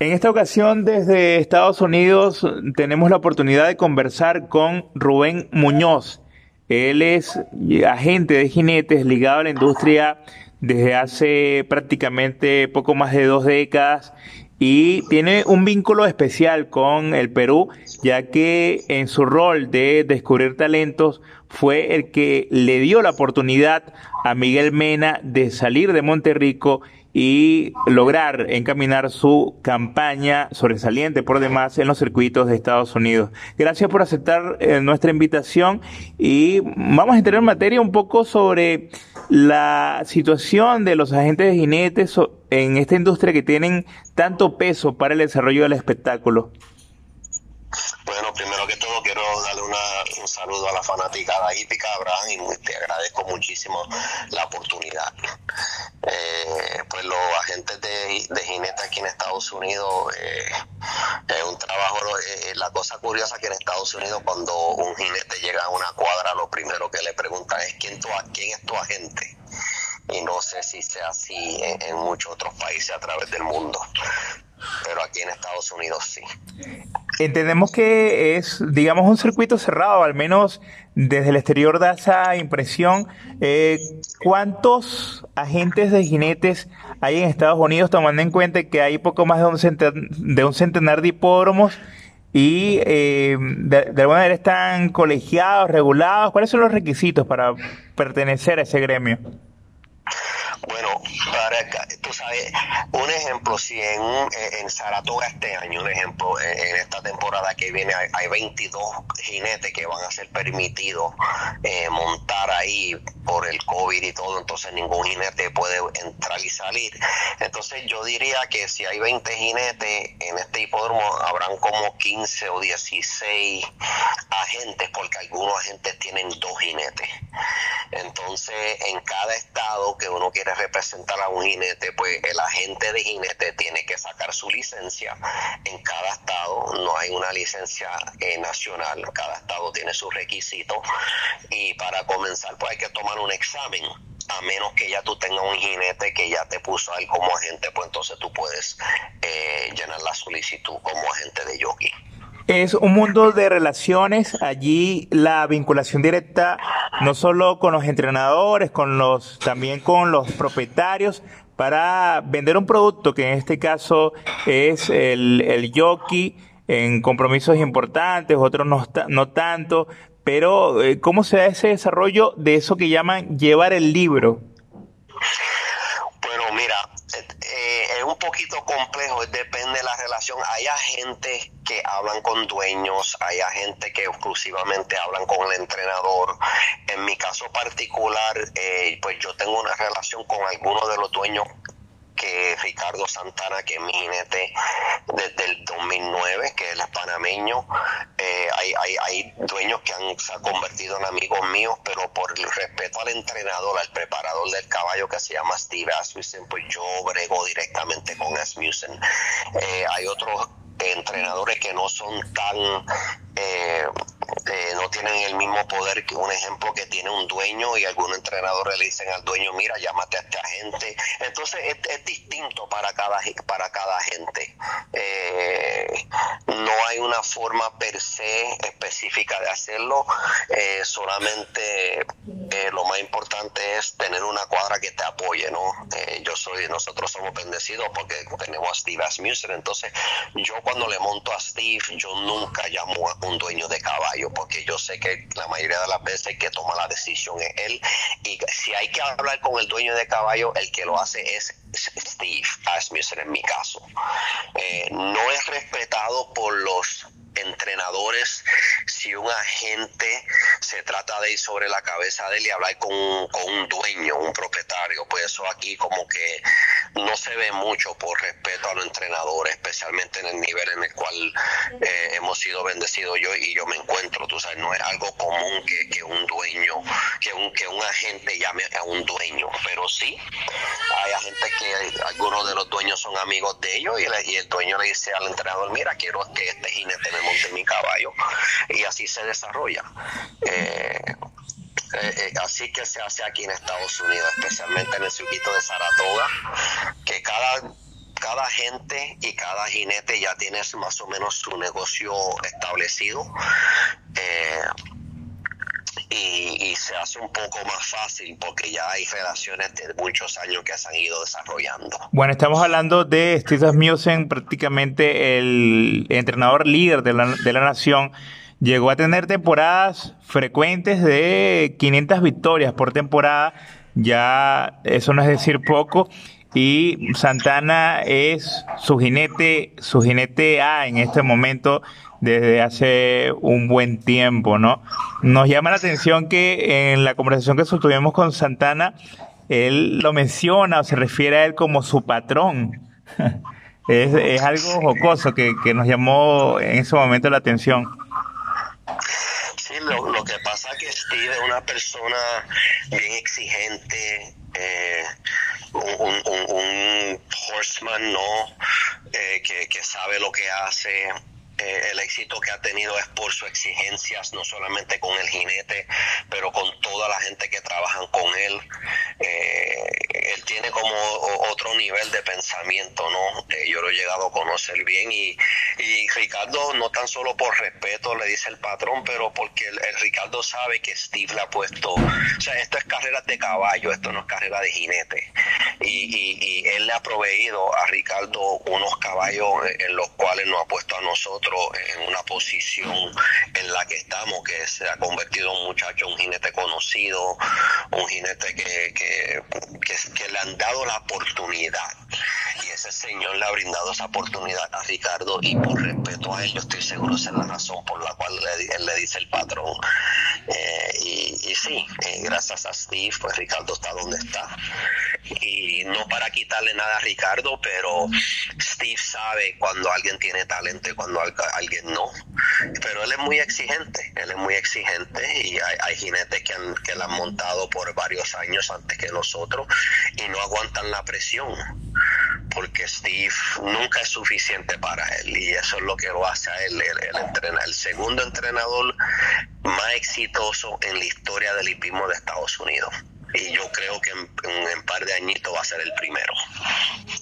En esta ocasión desde Estados Unidos tenemos la oportunidad de conversar con Rubén Muñoz. Él es agente de jinetes ligado a la industria desde hace prácticamente poco más de dos décadas y tiene un vínculo especial con el Perú, ya que en su rol de descubrir talentos fue el que le dio la oportunidad a Miguel Mena de salir de Monterrico y lograr encaminar su campaña sobresaliente por demás en los circuitos de Estados Unidos. Gracias por aceptar eh, nuestra invitación y vamos a entrar en materia un poco sobre la situación de los agentes de jinetes en esta industria que tienen tanto peso para el desarrollo del espectáculo. Bueno, primero que todo quiero darle un saludo a la fanática hípica, Abraham, y te agradezco muchísimo la oportunidad. Eh, pues los agentes de, de jinete aquí en Estados Unidos eh, es un trabajo, eh, la cosa curiosa que en Estados Unidos cuando un jinete llega a una cuadra, lo primero que le preguntan es quién, tu, quién es tu agente y no sé si sea así en, muchos otros países a través del mundo, pero aquí en Estados Unidos sí. Entendemos que es, digamos, un circuito cerrado, al menos desde el exterior da esa impresión. Eh, ¿Cuántos agentes de jinetes hay en Estados Unidos, tomando en cuenta que hay poco más de un centenar de, un centenar de hipódromos? y eh, de, alguna manera están colegiados, regulados. ¿Cuáles son los requisitos para pertenecer a ese gremio? Bueno, para, un ejemplo, si en, en Saratoga este año, un ejemplo, en esta temporada que viene hay, 22 jinetes que van a ser permitidos eh, montar ahí por el COVID y todo, entonces ningún jinete puede entrar y salir. Entonces yo diría que si hay 20 jinetes en este hipódromo, habrán como 15 o 16 agentes, porque algunos agentes tienen dos jinetes. Entonces, en cada estado que uno quiere representar a un jinete, pues el agente de jinete tiene que sacar su licencia. En cada estado no hay una licencia eh, nacional, cada estado tiene sus requisitos y para comenzar pues hay que tomar un examen a menos que ya tú tengas un jinete que ya te puso ahí como agente, pues entonces tú puedes eh, llenar la solicitud como agente de jockey. Es un mundo de relaciones, allí la vinculación directa no solo con los entrenadores, con los, también con los propietarios, para vender un producto que en este caso es el, el jockey en compromisos importantes, otros no, no tanto, pero eh, ¿cómo se da ese desarrollo de eso que llaman llevar el libro? Es un poquito complejo, depende de la relación. Hay agentes que hablan con dueños, hay agentes que exclusivamente hablan con el entrenador. En mi caso particular, eh, pues yo tengo una relación con algunos de los dueños que Ricardo Santana, que es mi jinete desde el 2009, que es el panameño. Eh, hay, hay, hay, dueños que han, se han convertido en amigos míos, pero por el respeto al entrenador, al preparador del caballo que se llama Steve Asmussen, pues yo brego directamente con Asmussen. Eh, hay otros entrenadores que no son tan eh, eh, no tienen el mismo poder que un ejemplo que tiene un dueño y algunos entrenadores le dicen al dueño mira llámate a esta gente entonces es, distinto para cada para cada gente. Eh, no hay una forma per se específica de hacerlo. Solamente lo más importante es tener una cuadra que te apoye no yo soy nosotros somos bendecidos porque tenemos a Steve Asmussen. Entonces yo cuando le monto a Steve yo nunca llamo a un dueño de caballo, porque yo sé que la mayoría de las veces que toma la decisión es él. Y si hay que hablar con el dueño de caballo, el que lo hace es Steve Asmussen en mi caso. Eh, no es respetado por los entrenadores si un agente se trata de ir sobre la cabeza de él y hablar con, con un dueño, un propietario, pues eso aquí como que no se ve mucho por respeto a los entrenadores, especialmente en el nivel en el cual eh, hemos sido bendecidos yo y yo me encuentro, tú sabes, no es algo común que, que un dueño, que un, que un agente llame a un dueño, pero sí, hay agentes que algunos de los dueños son amigos de ellos y, el dueño le dice al entrenador, mira, quiero que este jinete me monte mi caballo y así se desarrolla. Eh, eh, eh, así que se hace aquí en Estados Unidos, especialmente en el circuito de Saratoga, que cada cada gente y cada jinete ya tiene más o menos su negocio establecido. Y, se hace un poco más fácil porque ya hay relaciones de muchos años que se han ido desarrollando. Bueno, estamos hablando de Steve Asmussen, prácticamente el entrenador líder de la, de la nación. Llegó a tener temporadas frecuentes de 500 victorias por temporada. Ya eso no es decir poco. Y Santana es su jinete, su jinete A en este momento desde hace un buen tiempo, ¿no? Nos llama la atención que en la conversación que sostuvimos con Santana, él lo menciona o se refiere a él como su patrón. es, es, algo jocoso que, que, nos llamó en ese momento la atención. Sí, lo, lo que pasa es que Steve es una persona bien exigente, eh, un, un, un, horseman, ¿no? Eh, que, que sabe lo que hace eh, el éxito que ha tenido es por sus exigencias, no solamente con el jinete, pero con toda la gente que trabajan con él. Eh, él tiene como otro nivel de pensamiento, ¿no? Eh, yo lo he llegado a conocer bien y, y, Ricardo, no tan solo por respeto, le dice el patrón, pero porque el, Ricardo sabe que Steve le ha puesto, o sea, esto es carrera de caballo, esto no es carrera de jinete. Y, y, y él le ha proveído a Ricardo unos caballos en los cuales nos ha puesto a nosotros en una posición en la que estamos, que se ha convertido en un muchacho, un jinete conocido, un jinete que, que, que, que le han dado la oportunidad. Ese señor le ha brindado esa oportunidad a Ricardo y por respeto a él, yo estoy seguro esa es la razón por la cual le, él le dice el patrón. Eh, y, y, sí, eh, gracias a Steve, pues Ricardo está donde está. Y no para quitarle nada a Ricardo, pero Steve sabe cuando alguien tiene talento y cuando alguien no. Pero él es muy exigente, él es muy exigente y hay, hay jinetes que, han, que la han montado por varios años antes que nosotros y no aguantan la presión porque Steve nunca es suficiente para él y eso es lo que lo hace a él, el, el, entrena, el segundo entrenador más exitoso en la historia del hipismo de Estados Unidos. Y yo creo que en, un par de añitos va a ser el primero.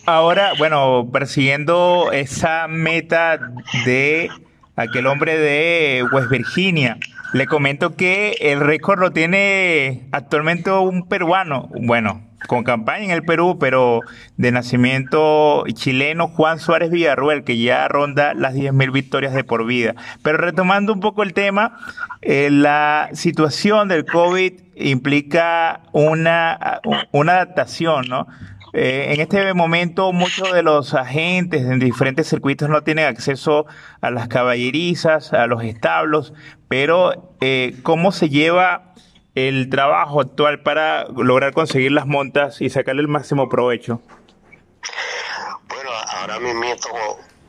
Ahora, bueno, persiguiendo esa meta de aquel hombre de West Virginia, le comento que el récord lo tiene actualmente un peruano, bueno, con campaña en el Perú, pero de nacimiento chileno, Juan Suárez Villarruel, que ya ronda las 10.000 victorias de por vida. Pero retomando un poco el tema, eh, la situación del COVID implica una, una adaptación, ¿no? Eh, en este momento muchos de los agentes en diferentes circuitos no tienen acceso a las caballerizas, a los establos, pero eh, ¿cómo se lleva el trabajo actual para lograr conseguir las montas y sacarle el máximo provecho? Bueno, ahora mismo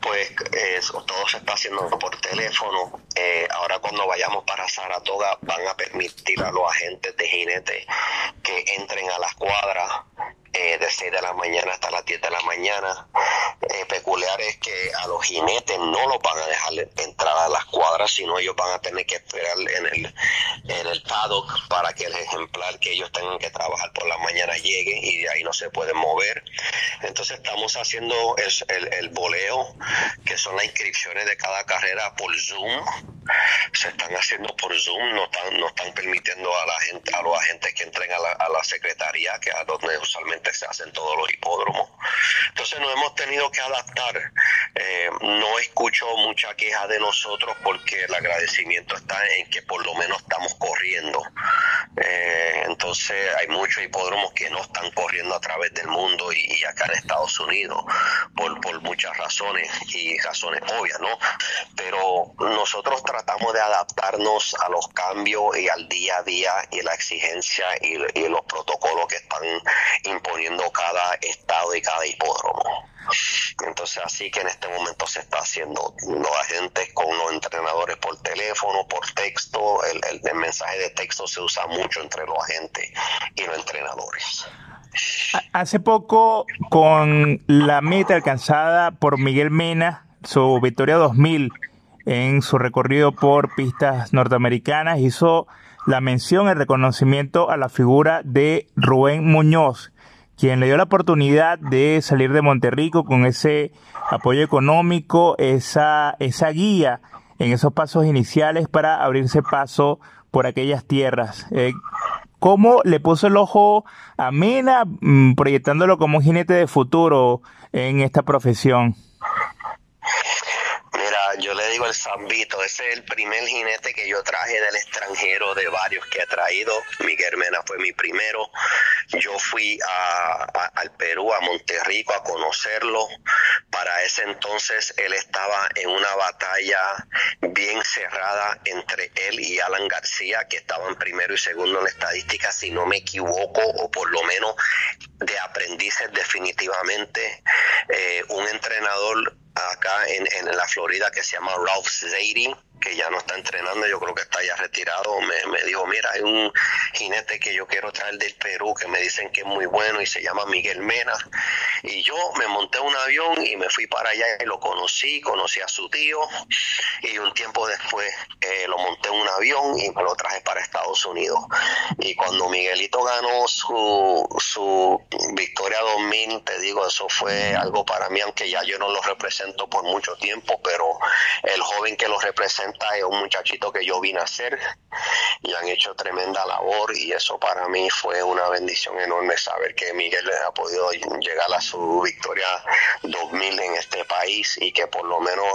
pues eh, todo se está haciendo por teléfono. Eh, ahora cuando vayamos para Saratoga van a permitir a los agentes de jinete que entren a las cuadras eh, de 6 de la mañana hasta las 10 de la mañana. Eh, peculiar es que a los jinetes no los van a dejar entrar a las cuadras, sino ellos van a tener que esperar en el, en el paddock para que el ejemplar que ellos tengan que trabajar por la mañana llegue y de ahí no se pueden mover. Entonces estamos haciendo el, el, el voleo, que son las inscripciones de cada carrera por Zoom. Se están haciendo por Zoom, no están, no están permitiendo a la gente, a los agentes que entren a la, a la secretaría, que es donde usualmente se hacen todos los hipódromos. Entonces nos hemos tenido que adaptar. Eh, no escucho mucha queja de nosotros porque el agradecimiento está en que por lo menos estamos corriendo. Eh, entonces hay muchos hipódromos que no están corriendo a través del mundo y, acá en Estados Unidos por, por muchas razones y razones obvias, ¿no? Pero nosotros tratamos de adaptarnos a los cambios y al día a día y la exigencia y, y los protocolos que están imponiendo cada estado y cada hipódromo. Entonces así que en este momento se está haciendo los agentes con los entrenadores por teléfono, por texto, el mensaje de texto se usa mucho entre los agentes y los entrenadores. Hace poco, con la meta alcanzada por Miguel Mena, su Victoria 2000 en su recorrido por pistas norteamericanas, hizo la mención, el reconocimiento a la figura de Rubén Muñoz, quien le dio la oportunidad de salir de Monterrico con ese apoyo económico, esa, esa guía en esos pasos iniciales para abrirse paso por aquellas tierras. Eh, ¿Cómo le puso el ojo a Mena mm, proyectándolo como un jinete de futuro en esta profesión? Yo le digo el Zambito, ese es el primer jinete que yo traje del extranjero de varios que he traído. Miguel Mena fue mi primero. Yo fui a, al Perú, a Monterrico, a conocerlo. Para ese entonces él estaba en una batalla bien cerrada entre él y Alan García, que estaban primero y segundo en la estadística, si no me equivoco, o por lo menos de aprendices definitivamente. Eh, un entrenador acá en, en la Florida que se llama Ralph Zadie que ya no está entrenando, yo creo que está ya retirado, me, me, dijo, mira, hay un jinete que yo quiero traer del Perú que me dicen que es muy bueno y se llama Miguel Mena. Y yo me monté un avión y me fui para allá y lo conocí, conocí a su tío y un tiempo después eh, lo monté en un avión y me lo traje para Estados Unidos. Y cuando Miguelito ganó su, su victoria 2000, te digo, eso fue algo para mí, aunque ya yo no lo represento por mucho tiempo, pero el joven que lo representa es un muchachito que yo vine a hacer y han hecho tremenda labor y eso para mí fue una bendición enorme saber que Miguel ha podido llegar a su victoria 2000 en este país y que por lo menos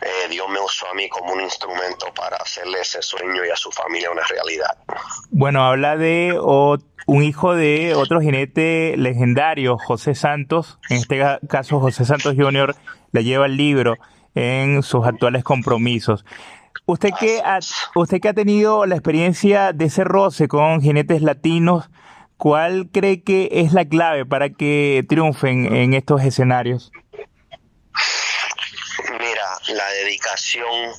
eh, Dios me usó a mí como un instrumento para hacerle ese sueño y a su familia una realidad. Bueno, habla de un hijo de otro jinete legendario, José Santos, en este caso José Santos Jr. le lleva el libro en sus actuales compromisos. Usted que ha, usted que ha tenido la experiencia de ese roce con jinetes latinos, ¿cuál cree que es la clave para que triunfen en estos escenarios? Mira, la dedicación,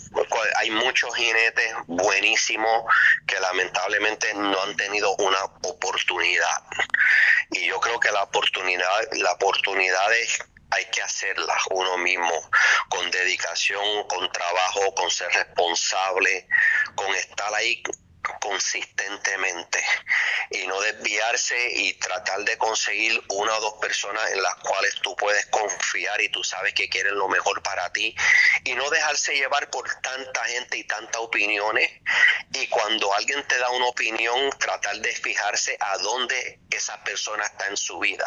hay muchos jinetes buenísimos que lamentablemente no han tenido una oportunidad. Y yo creo que la oportunidad, la oportunidad es hay que hacerla uno mismo, con dedicación, con trabajo, con ser responsable, con estar ahí consistentemente y no desviarse y tratar de conseguir una o dos personas en las cuales tú puedes confiar y tú sabes que quieren lo mejor para ti y no dejarse llevar por tanta gente y tantas opiniones y cuando alguien te da una opinión tratar de fijarse a dónde esa persona está en su vida.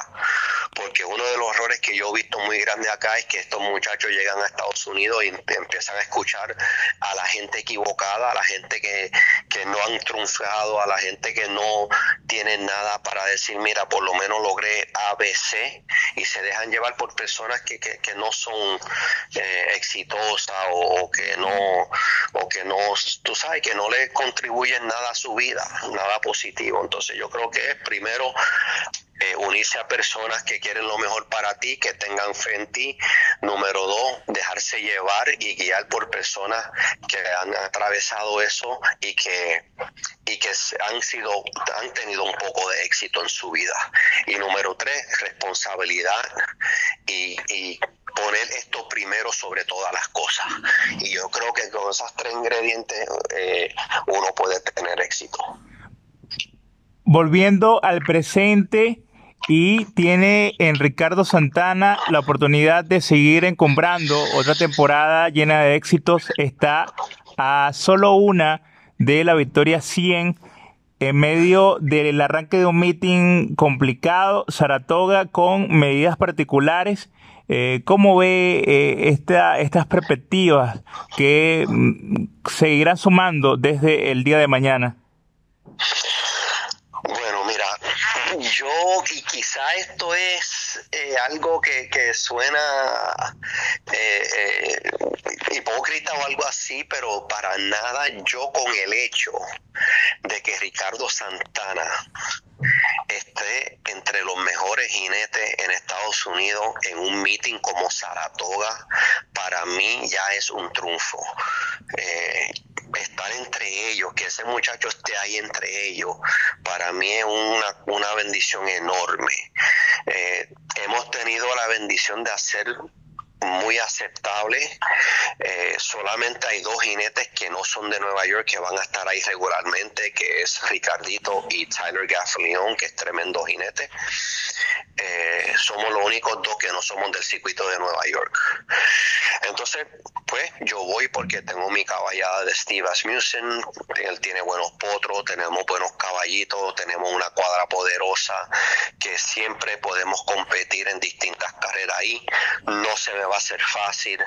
Porque uno de los errores que yo he visto muy grande acá es que estos muchachos llegan a Estados Unidos y empiezan a escuchar a la gente equivocada, a la gente que, que no han triunfado, a la gente que no tiene nada para decir, mira, por lo menos logré ABC y se dejan llevar por personas que, que, que no son eh, exitosas o, que no, o que no, tú sabes, que no le contribuyen nada a su vida, nada positivo. Entonces yo creo que es primero eh, unirse a personas que quieren lo mejor para ti, que tengan fe en ti. Número dos, dejarse llevar y guiar por personas que han atravesado eso y que, y que han sido, han tenido un poco de éxito en su vida. Y número tres, responsabilidad y, y poner esto primero sobre todas las cosas. Y yo creo que con esos tres ingredientes eh, uno puede tener éxito. Volviendo al presente, y tiene en Ricardo Santana la oportunidad de seguir encumbrando otra temporada llena de éxitos. Está a solo una de la victoria 100 en medio del arranque de un meeting complicado, Saratoga con medidas particulares. Eh, ¿Cómo ve eh, esta, estas perspectivas que mm, seguirán sumando desde el día de mañana? Yo, y quizá esto es eh, algo que, que suena eh, eh, hipócrita o algo así, pero para nada yo con el hecho de que Ricardo Santana esté entre los mejores jinetes en Estados Unidos en un meeting como Saratoga, para mí ya es un triunfo. Eh, estar entre ellos, que ese muchacho esté ahí entre ellos, para mí es una, una bendición enorme. Eh, hemos tenido la bendición de hacer muy aceptable. Eh, solamente hay dos jinetes que no son de Nueva York que van a estar ahí regularmente, que es Ricardito y Tyler Gaffalion, que es tremendo jinete. Eh, somos los únicos dos que no somos del circuito de Nueva York. Entonces, pues yo voy porque tengo mi caballada de Steve Asmussen, él tiene buenos potros, tenemos buenos caballitos, tenemos una cuadra poderosa que siempre podemos competir en distintas carreras ahí. No se me va a hacer fácil,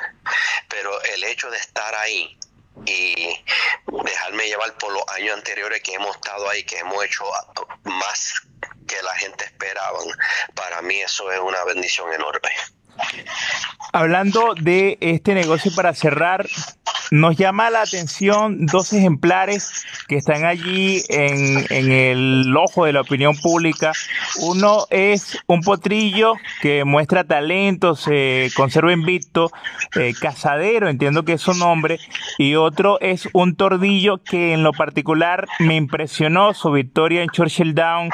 pero el hecho de estar ahí y dejarme llevar por los años anteriores que hemos estado ahí, que hemos hecho más que la gente esperaba, para mí eso es una bendición enorme. Hablando de este negocio para cerrar, nos llama la atención dos ejemplares que están allí en, el ojo de la opinión pública. Uno es un potrillo que muestra talento, se conserva invicto, eh, cazadero, entiendo que es su nombre, y otro es un tordillo que en lo particular me impresionó, su victoria en Churchill Down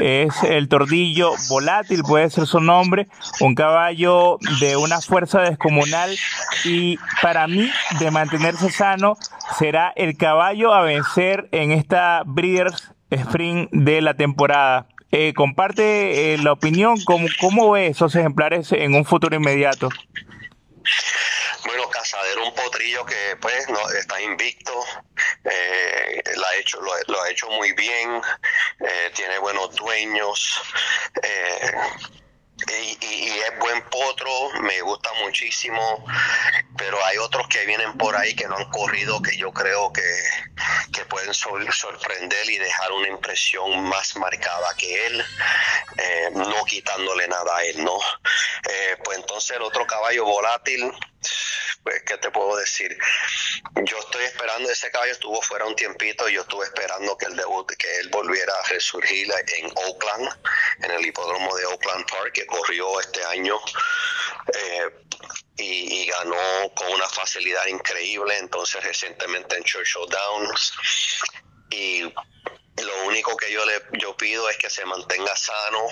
es el tordillo volátil, puede ser su nombre, un caballo de una fuerza descomunal y para mí de mantenerse sano será el caballo a vencer en esta Breeders' Spring de la temporada. Eh, comparte eh, la opinión, ¿cómo, ¿cómo ve esos ejemplares en un futuro inmediato? Bueno, Casadero, un potrillo que pues no está invicto, eh, lo, ha hecho, lo, ha hecho muy bien, eh, tiene buenos dueños. Y, es buen potro, me gusta muchísimo, pero hay otros que vienen por ahí que no han corrido que yo creo que, pueden sorprender y dejar una impresión más marcada que él, eh, no quitándole nada a él, ¿no? Eh, pues entonces el otro caballo volátil, ¿qué te puedo decir? Yo estoy esperando, ese caballo estuvo fuera un tiempito, yo estuve esperando que el debut, que él volviera a resurgir en Oakland, en el hipódromo de Oakland Park, que corrió este año. Eh, y, ganó con una facilidad increíble, entonces recientemente en Churchill Downs. Y lo único que yo le yo pido es que se mantenga sano.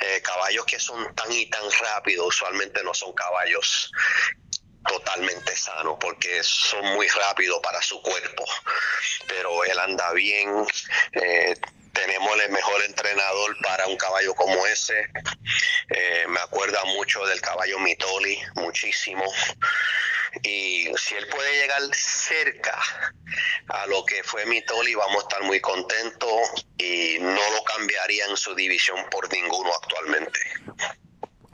Eh, caballos que son tan y tan rápidos usualmente no son caballos totalmente sano porque son muy rápidos para su cuerpo, pero él anda bien, eh, tenemos el mejor entrenador para un caballo como ese, eh, me acuerda mucho del caballo Mitoli, muchísimo, y si él puede llegar cerca a lo que fue Mitoli, vamos a estar muy contentos y no lo cambiaría en su división por ninguno actualmente.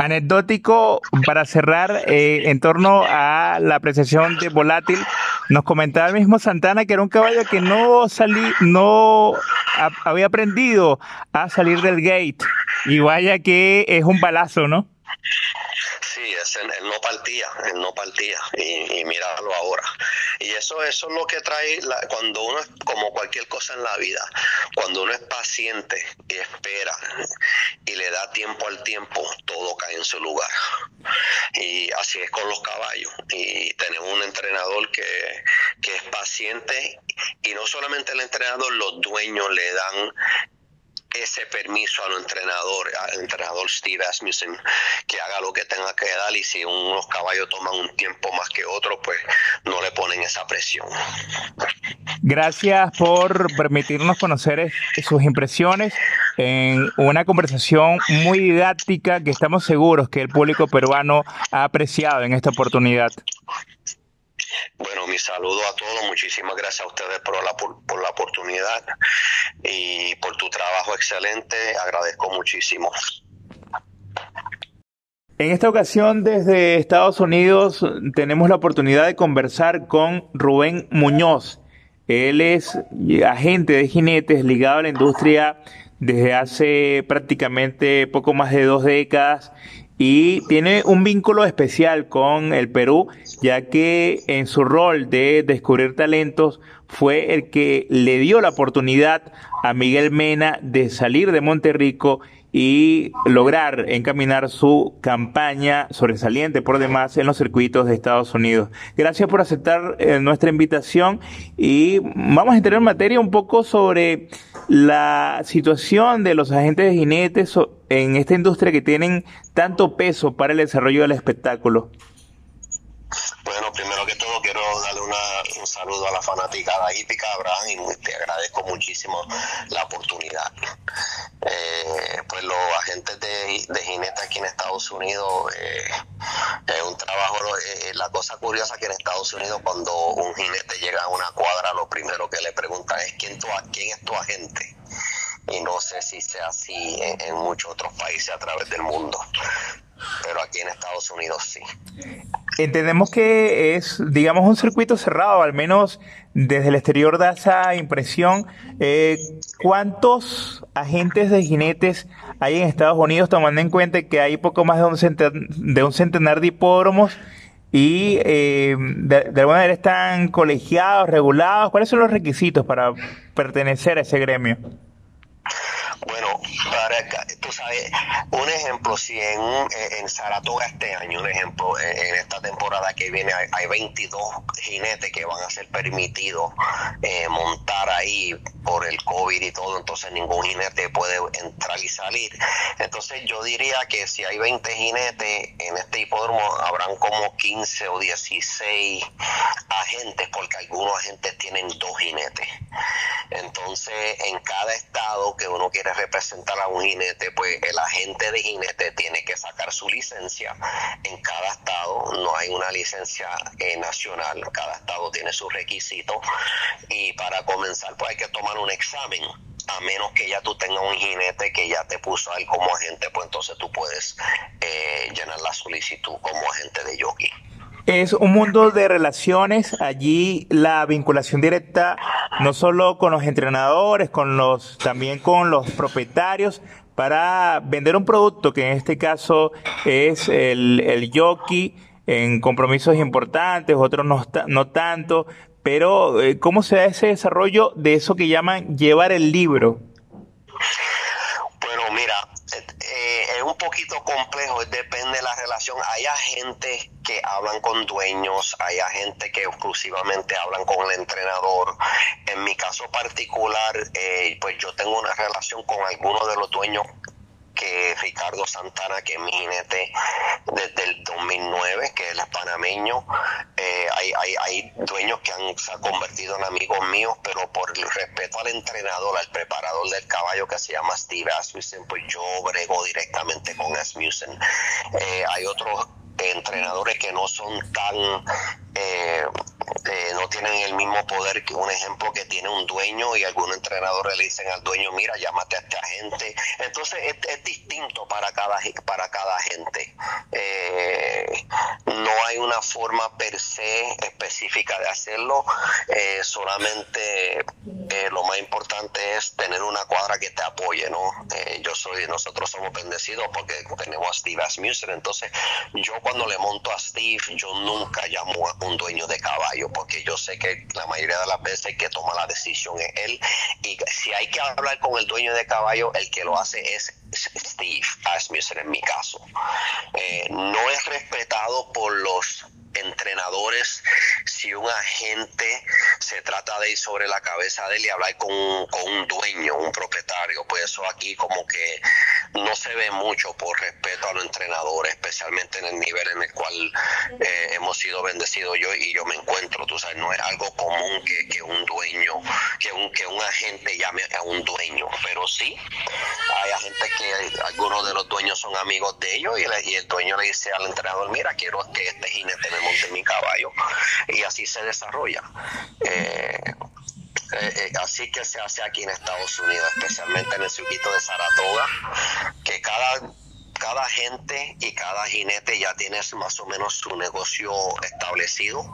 Anecdótico para cerrar eh, en torno a la apreciación de volátil. Nos comentaba el mismo Santana que era un caballo que no salí, no había aprendido a salir del gate. Y vaya que es un balazo, ¿no? Sí, es, él no partía, él no partía y, y míralo ahora. Y eso, eso es lo que trae cuando uno es como cualquier cosa en la vida, cuando uno es paciente y espera y le da tiempo al tiempo, todo cae en su lugar. Y así es con los caballos. Y tenemos un entrenador que, que es paciente y no solamente el entrenador, los dueños le dan ese permiso al entrenador, al entrenador Steve Asmussen, que haga lo que tenga que dar y si unos caballos toman un tiempo más que otros, pues no le ponen esa presión. Gracias por permitirnos conocer sus impresiones en una conversación muy didáctica que estamos seguros que el público peruano ha apreciado en esta oportunidad. Bueno, mi saludo a todos, muchísimas gracias a ustedes por la, por, la oportunidad y por tu trabajo excelente, agradezco muchísimo. En esta ocasión desde Estados Unidos tenemos la oportunidad de conversar con Rubén Muñoz. Él es agente de jinetes ligado a la industria desde hace prácticamente poco más de dos décadas y tiene un vínculo especial con el Perú, ya que en su rol de descubrir talentos fue el que le dio la oportunidad a Miguel Mena de salir de Monterrico y lograr encaminar su campaña sobresaliente por demás en los circuitos de Estados Unidos. Gracias por aceptar eh, nuestra invitación y vamos a entrar en materia un poco sobre la situación de los agentes de jinetes en esta industria que tienen tanto peso para el desarrollo del espectáculo. Bueno, primero que un saludo a la fanaticada hípica, Abraham, y te agradezco muchísimo la oportunidad. Eh, pues los agentes de, de aquí en Estados Unidos eh, es un trabajo, eh, la cosa curiosa que en Estados Unidos cuando un jinete llega a una cuadra, lo primero que le preguntan es quién, tu, quién es tu agente y no sé si sea así en, muchos otros países a través del mundo, pero aquí en Estados Unidos sí. Entendemos que es, digamos, un circuito cerrado, al menos desde el exterior da esa impresión. Eh, ¿Cuántos agentes de jinetes hay en Estados Unidos, tomando en cuenta que hay poco más de un centenar de, un centenar de hipódromos? y eh, de, alguna manera están colegiados, regulados. ¿Cuáles son los requisitos para pertenecer a ese gremio? Bueno, para, sabes, un ejemplo, si en, en Saratoga este año, un ejemplo, en, esta temporada que viene hay, 22 jinetes que van a ser permitidos eh, montar ahí por el COVID y todo, entonces ningún jinete puede entrar y salir. Entonces yo diría que si hay 20 jinetes en este hipódromo, habrán como 15 o 16 agentes, porque algunos agentes tienen dos jinetes. Entonces, en cada estado que uno quiere representar a un jinete, pues el agente de jinete tiene que sacar su licencia. En cada estado no hay una licencia eh, nacional, cada estado tiene sus requisitos y para comenzar pues hay que tomar un examen a menos que ya tú tengas un jinete que ya te puso ahí como agente, pues entonces tú puedes eh, llenar la solicitud como agente de jockey. Es un mundo de relaciones, allí la vinculación directa no solo con los entrenadores, con los también con los propietarios para vender un producto que en este caso es el, el jockey en compromisos importantes, otros no, no tanto, pero eh, ¿cómo se da ese desarrollo de eso que llaman llevar el libro? Bueno, mira, es un poquito complejo, depende de la relación. Hay agentes que hablan con dueños, hay agentes que exclusivamente hablan con el entrenador. En mi caso particular, eh, pues yo tengo una relación con algunos de los dueños que Ricardo Santana, que es mi jinete desde el 2009, que él es panameño. Eh, hay, hay, hay, dueños que han, se han convertido en amigos míos, pero por el respeto al entrenador, al preparador del caballo que se llama Steve Asmussen, pues yo brego directamente con Asmussen. Eh, hay otros entrenadores que no son tan tienen el mismo poder que un ejemplo que tiene un dueño y algunos entrenadores le dicen al dueño mira llámate a este agente entonces es, distinto para cada para cada agente eh, no hay una forma per se específica de hacerlo. Solamente lo más importante es tener una cuadra que te apoye no yo soy nosotros somos bendecidos porque tenemos a Steve Asmussen. Entonces yo cuando le monto a Steve yo nunca llamo a un dueño de caballo, porque yo sé que la mayoría de las veces que toma la decisión es él. Y si hay que hablar con el dueño de caballo, el que lo hace es Steve Asmussen en mi caso. Eh, no es respetado por los entrenadores si un agente se trata de ir sobre la cabeza de él y hablar con, con un dueño, un propietario, pues eso aquí como que no se ve mucho por respeto a los entrenadores, especialmente en el nivel en el cual eh, hemos sido bendecidos yo y yo me encuentro, tú sabes, no es algo común que, que un dueño, que un, que un agente llame a un dueño, pero sí, hay agentes que algunos de los dueños son amigos de ellos y, el dueño le dice al entrenador, mira, quiero que este jinete me monte mi caballo, y así se desarrolla. Eh, eh, eh, así que se hace aquí en Estados Unidos, especialmente en el circuito de Saratoga, que cada cada gente y cada jinete ya tiene más o menos su negocio establecido.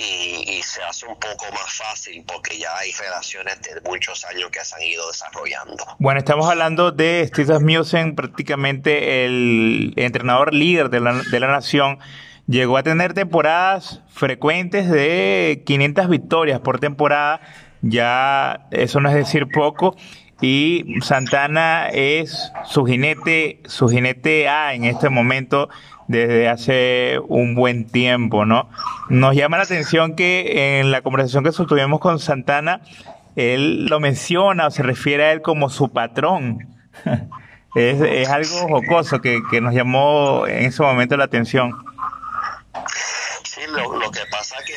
Y, se hace un poco más fácil porque ya hay relaciones de muchos años que se han ido desarrollando. Bueno, estamos hablando de Steve Asmussen, prácticamente el entrenador líder de la, de la nación. Llegó a tener temporadas frecuentes de 500 victorias por temporada, ya eso no es decir poco, y Santana es su jinete, su jinete A en este momento desde hace un buen tiempo, ¿no? Nos llama la atención que en la conversación que sostuvimos con Santana, él lo menciona o se refiere a él como su patrón. es, es algo jocoso que, que nos llamó en ese momento la atención.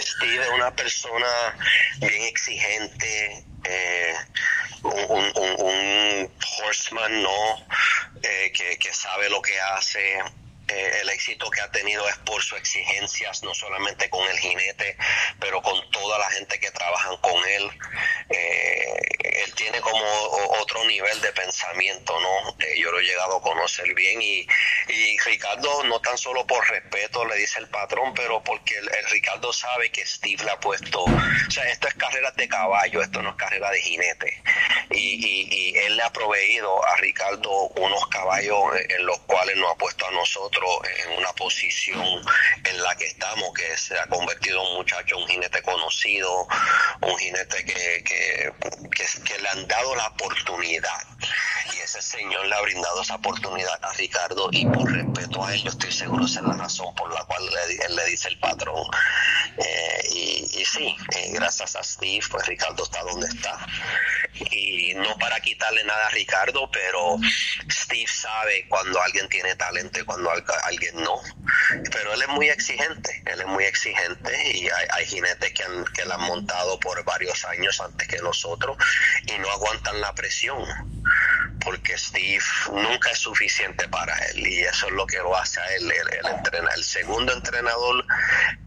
Steve es una persona bien exigente, eh, un, un, horseman, ¿no? Eh, que, que sabe lo que hace, eh, el éxito que ha tenido es por sus exigencias, no solamente con el jinete, pero con toda la gente que trabajan con él. Eh, él tiene como otro nivel de pensamiento, ¿no? Eh, yo lo he llegado a conocer bien y, y, Ricardo, no tan solo por respeto, le dice el patrón, pero porque el, Ricardo sabe que Steve le ha puesto, o sea, esto es carrera de caballo, esto no es carrera de jinete. Y, y él le ha proveído a Ricardo unos caballos en los cuales nos ha puesto a nosotros en una posición en la que estamos, que se ha convertido un muchacho, un jinete conocido, un jinete que, que, que, le han dado la oportunidad. Y ese señor le ha brindado esa oportunidad a Ricardo y por respeto a él, yo estoy seguro esa es la razón por la cual le, él le dice el patrón. Eh, y, y, sí, eh, gracias a Steve, pues Ricardo está donde está. Y no para quitarle nada a Ricardo, pero Steve sabe cuando alguien tiene talento y cuando alguien no. Pero él es muy exigente, él es muy exigente y hay, jinetes que, han, que la han montado por varios años antes que nosotros y no aguantan la presión porque Steve nunca es suficiente para él y eso es lo que lo hace a él, el, el, el segundo entrenador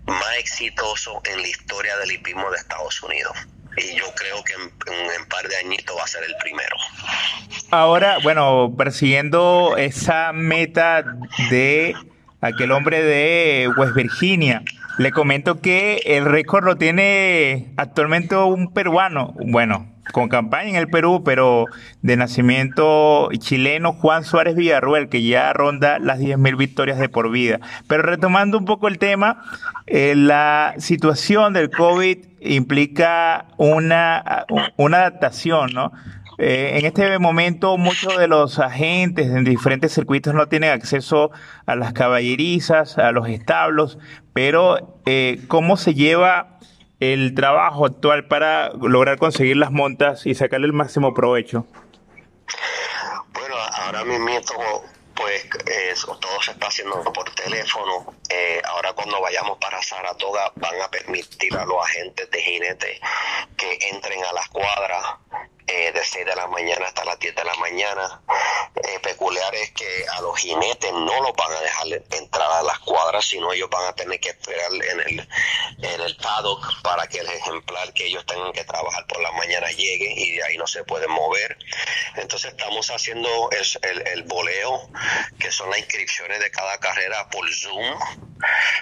más exitoso en la historia del hipismo de Estados Unidos. Y yo creo que en, un par de añitos va a ser el primero. Ahora, bueno, persiguiendo esa meta de aquel hombre de West Virginia, le comento que el récord lo tiene actualmente un peruano, bueno, con campaña en el Perú, pero de nacimiento chileno, Juan Suárez Villarruel, que ya ronda las 10.000 victorias de por vida. Pero retomando un poco el tema, eh, la situación del COVID implica una, una adaptación, ¿no? Eh, en este momento muchos de los agentes en diferentes circuitos no tienen acceso a las caballerizas, a los establos, pero eh, ¿cómo se lleva el trabajo actual para lograr conseguir las montas y sacarle el máximo provecho? Bueno, ahora mismo pues todo se está haciendo por teléfono. Eh, ahora cuando vayamos para Saratoga van a permitir a los agentes de jinete que entren a las cuadras eh, de 6 de la mañana hasta las 10 de la mañana. Eh, peculiar es que a los jinetes no los van a dejar entrar a las cuadras, sino ellos van a tener que esperar en el, en el paddock para que el ejemplar que ellos tengan que trabajar por la mañana llegue y de ahí no se pueden mover. Entonces estamos haciendo el, el, voleo, que son las inscripciones de cada carrera por Zoom.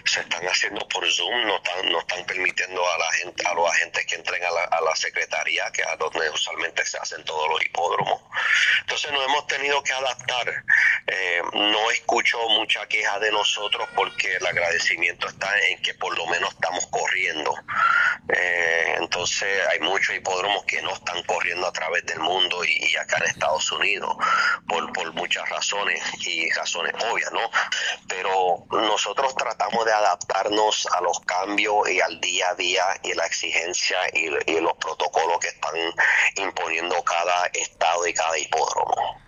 Se están haciendo por Zoom, no están, no están permitiendo a la gente, a los agentes que entren a la, a la secretaría, que es donde usualmente se hacen todos los hipódromos. Entonces nos hemos tenido que adaptar. Eh, no escucho mucha queja de nosotros porque el agradecimiento está en que por lo menos estamos corriendo. Eh, entonces hay muchos hipódromos que no están corriendo a través del mundo y, acá en Estados Unidos por, por muchas razones y razones obvias, ¿no? Pero nosotros tratamos de adaptarnos a los cambios y al día a día y la exigencia y, y los protocolos que están imponiendo poniendo cada estado y cada hipódromo.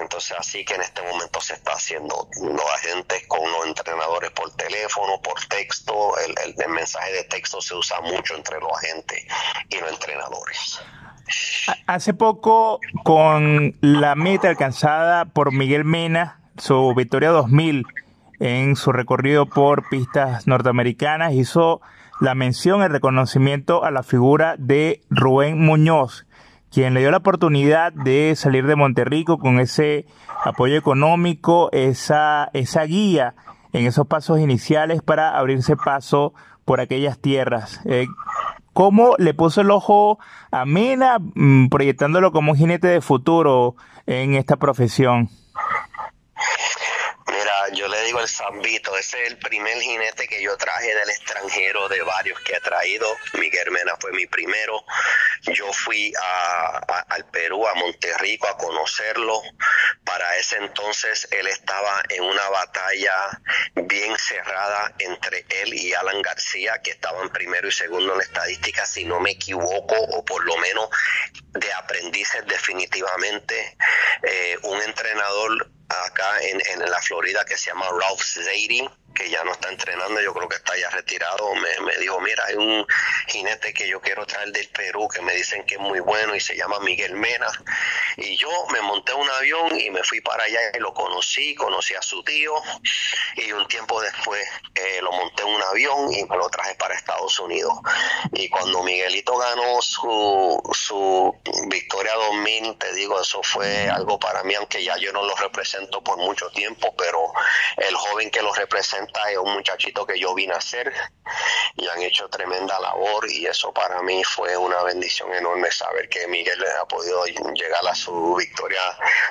Entonces así que en este momento se está haciendo los agentes con los entrenadores por teléfono, por texto, el, el, mensaje de texto se usa mucho entre los agentes y los entrenadores. Hace poco, con la meta alcanzada por Miguel Mena, su Victoria 2000 en su recorrido por pistas norteamericanas, hizo la mención, el reconocimiento a la figura de Rubén Muñoz, quien le dio la oportunidad de salir de Monterrico con ese apoyo económico, esa, esa guía en esos pasos iniciales para abrirse paso por aquellas tierras. Eh, ¿Cómo le puso el ojo a Mena mm, proyectándolo como un jinete de futuro en esta profesión? Yo le digo el Zambito, ese es el primer jinete que yo traje del extranjero de varios que he traído. Miguel Mena fue mi primero. Yo fui a, al Perú, a Monterrico, a conocerlo. Para ese entonces él estaba en una batalla bien cerrada entre él y Alan García, que estaban primero y segundo en la estadística, si no me equivoco, o por lo menos de aprendices definitivamente. Eh, un entrenador acá en, en, la Florida que se llama Ralph Zadie que ya no está entrenando, yo creo que está ya retirado, me, me dijo, mira, hay un jinete que yo quiero traer del Perú que me dicen que es muy bueno y se llama Miguel Mena. Y yo me monté un avión y me fui para allá y lo conocí, conocí a su tío y un tiempo después eh, lo monté en un avión y me lo traje para Estados Unidos. Y cuando Miguelito ganó su, su victoria 2000, te digo, eso fue algo para mí, aunque ya yo no lo represento por mucho tiempo, pero el joven que lo representa es un muchachito que yo vine a ser y han hecho tremenda labor y eso para mí fue una bendición enorme saber que Miguel ha podido llegar a su victoria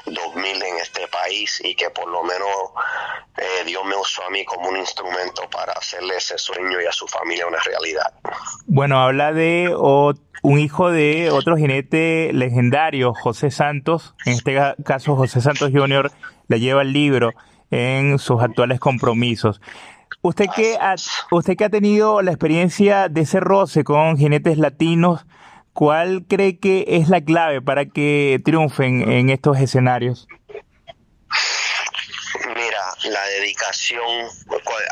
2000 en este país y que por lo menos eh, Dios me usó a mí como un instrumento para hacerle ese sueño y a su familia una realidad. Bueno, habla de un hijo de otro jinete legendario, José Santos, en este caso José Santos Jr. le lleva el libro en sus actuales compromisos. Usted que, ha, usted que ha tenido la experiencia de ese roce con jinetes latinos, ¿cuál cree que es la clave para que triunfen en estos escenarios? Mira, la dedicación,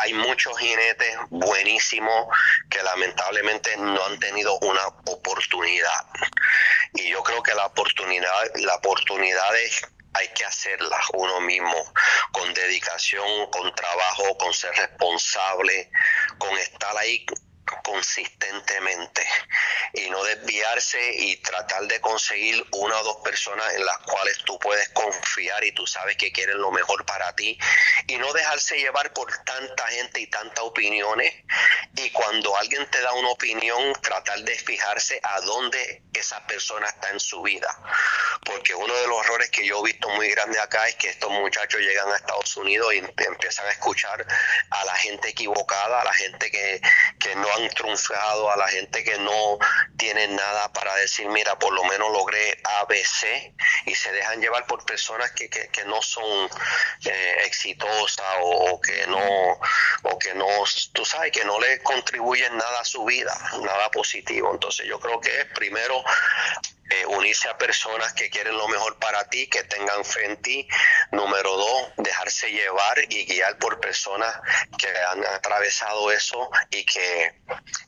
hay muchos jinetes buenísimos que lamentablemente no han tenido una oportunidad. Y yo creo que la oportunidad, la oportunidad es hay que hacerlas uno mismo, con dedicación, con trabajo, con ser responsable, con estar ahí consistentemente y no desviarse y tratar de conseguir una o dos personas en las cuales tú puedes confiar y tú sabes que quieren lo mejor para ti y no dejarse llevar por tanta gente y tantas opiniones y cuando alguien te da una opinión tratar de fijarse a dónde esa persona está en su vida. Porque uno de los errores que yo he visto muy grande acá es que estos muchachos llegan a Estados Unidos y empiezan a escuchar a la gente equivocada, a la gente que, que no han triunfado, a la gente que no tiene nada para decir, mira, por lo menos logré ABC y se dejan llevar por personas que, que, no son eh, exitosas o, que no, o que no, tú sabes, que no le contribuyen nada a su vida, nada positivo. Entonces yo creo que es primero eh, unirse a personas que quieren lo mejor para ti, que tengan fe en ti. Número dos, dejarse llevar y guiar por personas que han atravesado eso y que,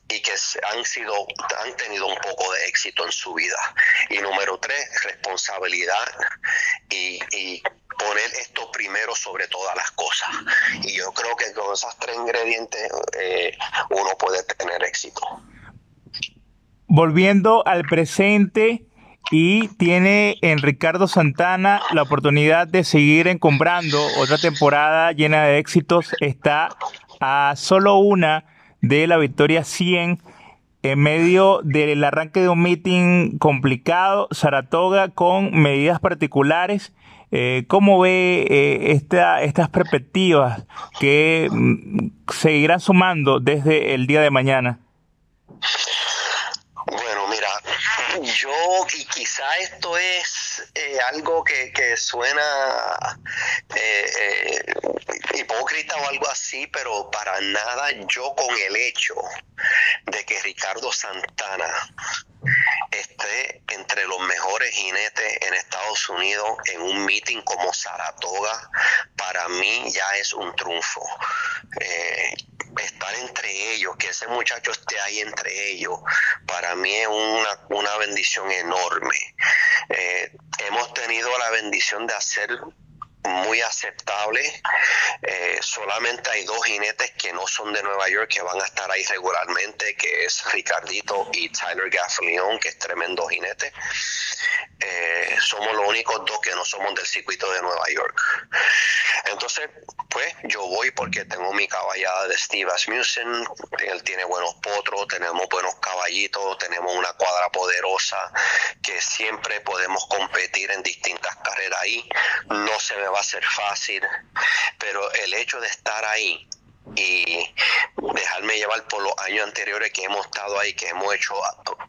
y que han sido, han tenido un poco de éxito en su vida. Y número tres, responsabilidad y, y poner esto primero sobre todas las cosas. Y yo creo que con esos tres ingredientes eh, uno puede tener éxito. Volviendo al presente, y tiene en Ricardo Santana la oportunidad de seguir encumbrando otra temporada llena de éxitos. Está a solo una de la victoria 100 en medio del arranque de un meeting complicado, Saratoga con medidas particulares. Eh, ¿Cómo ve eh, esta, estas perspectivas que mm, seguirán sumando desde el día de mañana? Yo, y quizá esto es eh, algo que, que suena eh, eh, hipócrita o algo así, pero para nada yo con el hecho de que Ricardo Santana esté entre los mejores jinetes en Estados Unidos en un meeting como Saratoga, para mí ya es un triunfo. Estar entre ellos, que ese muchacho esté ahí entre ellos, para mí es una, una bendición enorme. Eh, hemos tenido la bendición de hacer muy aceptable. Eh, solamente hay dos jinetes que no son de Nueva York que van a estar ahí regularmente, que es Ricardito y Tyler Gaffleon, que es tremendo jinete. Eh, somos los únicos dos que no somos del circuito de Nueva York. Entonces, pues yo voy porque tengo mi caballada de Steve Asmussen, él tiene buenos potros, tenemos buenos caballitos, tenemos una cuadra poderosa que siempre podemos competir en distintas carreras ahí. No se me va a hacer fácil, pero el hecho de estar ahí y dejarme llevar por los años anteriores que hemos estado ahí, que hemos hecho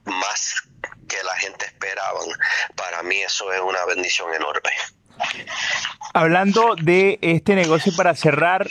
más que la gente esperaba, para mí eso es una bendición enorme. Hablando de este negocio para cerrar,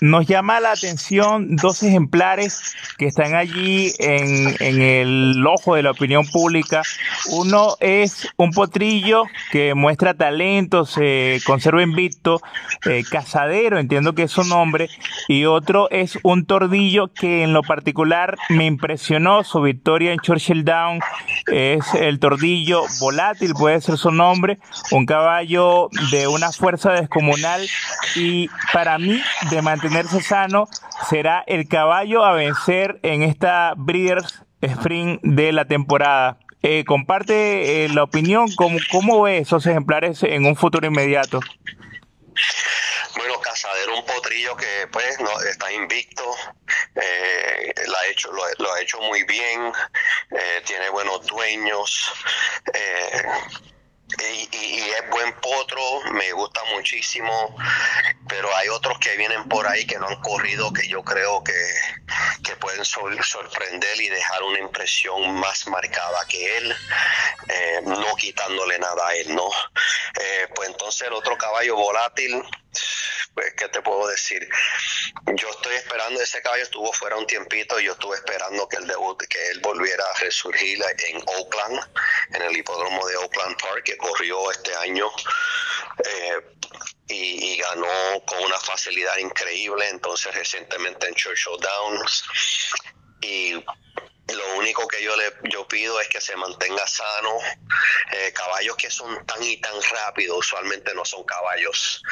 nos llama la atención dos ejemplares que están allí en, el ojo de la opinión pública. Uno es un potrillo que muestra talento, se conserva invicto, eh, cazadero, entiendo que es su nombre, y otro es un tordillo que en lo particular me impresionó su victoria en Churchill Down. Es el tordillo volátil, puede ser su nombre, un caballo de una fuerza descomunal y para mí de mantenerse sano será el caballo a vencer en esta Breeders' Spring de la temporada. Eh, comparte eh, la opinión, ¿cómo, ¿cómo ve esos ejemplares en un futuro inmediato? Bueno, Cazadero, un potrillo que pues no está invicto, eh, lo, ha hecho, lo, ha hecho muy bien, eh, tiene buenos dueños. Eh, y, es buen potro, me gusta muchísimo, pero hay otros que vienen por ahí que no han corrido que yo creo que, pueden sorprender y dejar una impresión más marcada que él, eh, no quitándole nada a él, ¿no? Eh, pues entonces el otro caballo volátil, ¿qué te puedo decir? Yo estoy esperando, ese caballo estuvo fuera un tiempito, y yo estuve esperando que el debut, que él volviera a resurgir en Oakland, en el hipódromo de Oakland Park, que corrió este año. Eh, y, ganó con una facilidad increíble, entonces recientemente en Churchill Downs. Y lo único que yo le yo pido es que se mantenga sano. Eh, caballos que son tan y tan rápidos usualmente no son caballos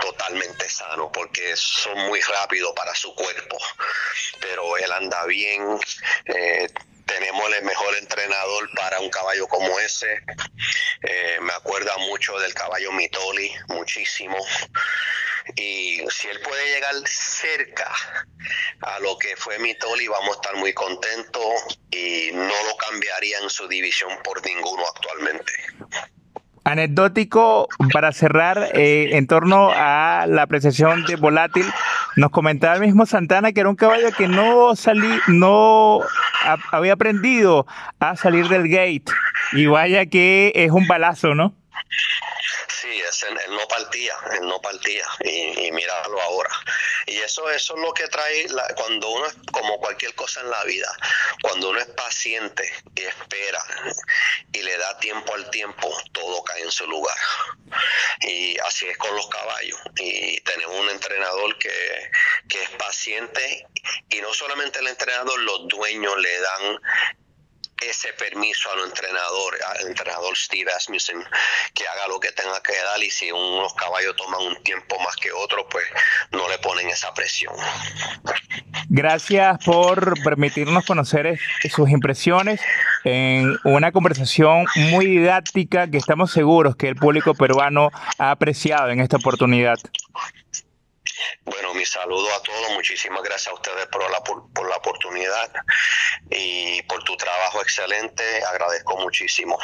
totalmente sano porque son muy rápidos para su cuerpo. Pero él anda bien eh, tenemos el mejor entrenador para un caballo como ese. Eh, me acuerda mucho del caballo Mitoli muchísimo. Y si él puede llegar cerca a lo que fue Mitoli vamos a estar muy contentos y no lo cambiaría en su división por ninguno actualmente Anecdótico para cerrar eh, en torno a la apreciación de volátil. Nos comentaba el mismo Santana que era un caballo que no salí, no había aprendido a salir del gate. Y vaya que es un balazo, ¿no? Sí, es, él no partía, él no partía y, y míralo ahora. Y eso, eso es lo que trae cuando uno es como cualquier cosa en la vida, cuando uno es paciente y espera y le da tiempo al tiempo, todo cae en su lugar. Y así es con los caballos. Y tenemos un entrenador que, que es paciente y no solamente el entrenador, los dueños le dan ese permiso al entrenador, al entrenador Steve Asmussen, que haga lo que tenga que dar y si unos caballos toman un tiempo más que otros, pues no le ponen esa presión. Gracias por permitirnos conocer sus impresiones en una conversación muy didáctica que estamos seguros que el público peruano ha apreciado en esta oportunidad. Bueno, mi saludo a todos, muchísimas gracias a ustedes por la, por, la oportunidad y por tu trabajo excelente, agradezco muchísimo.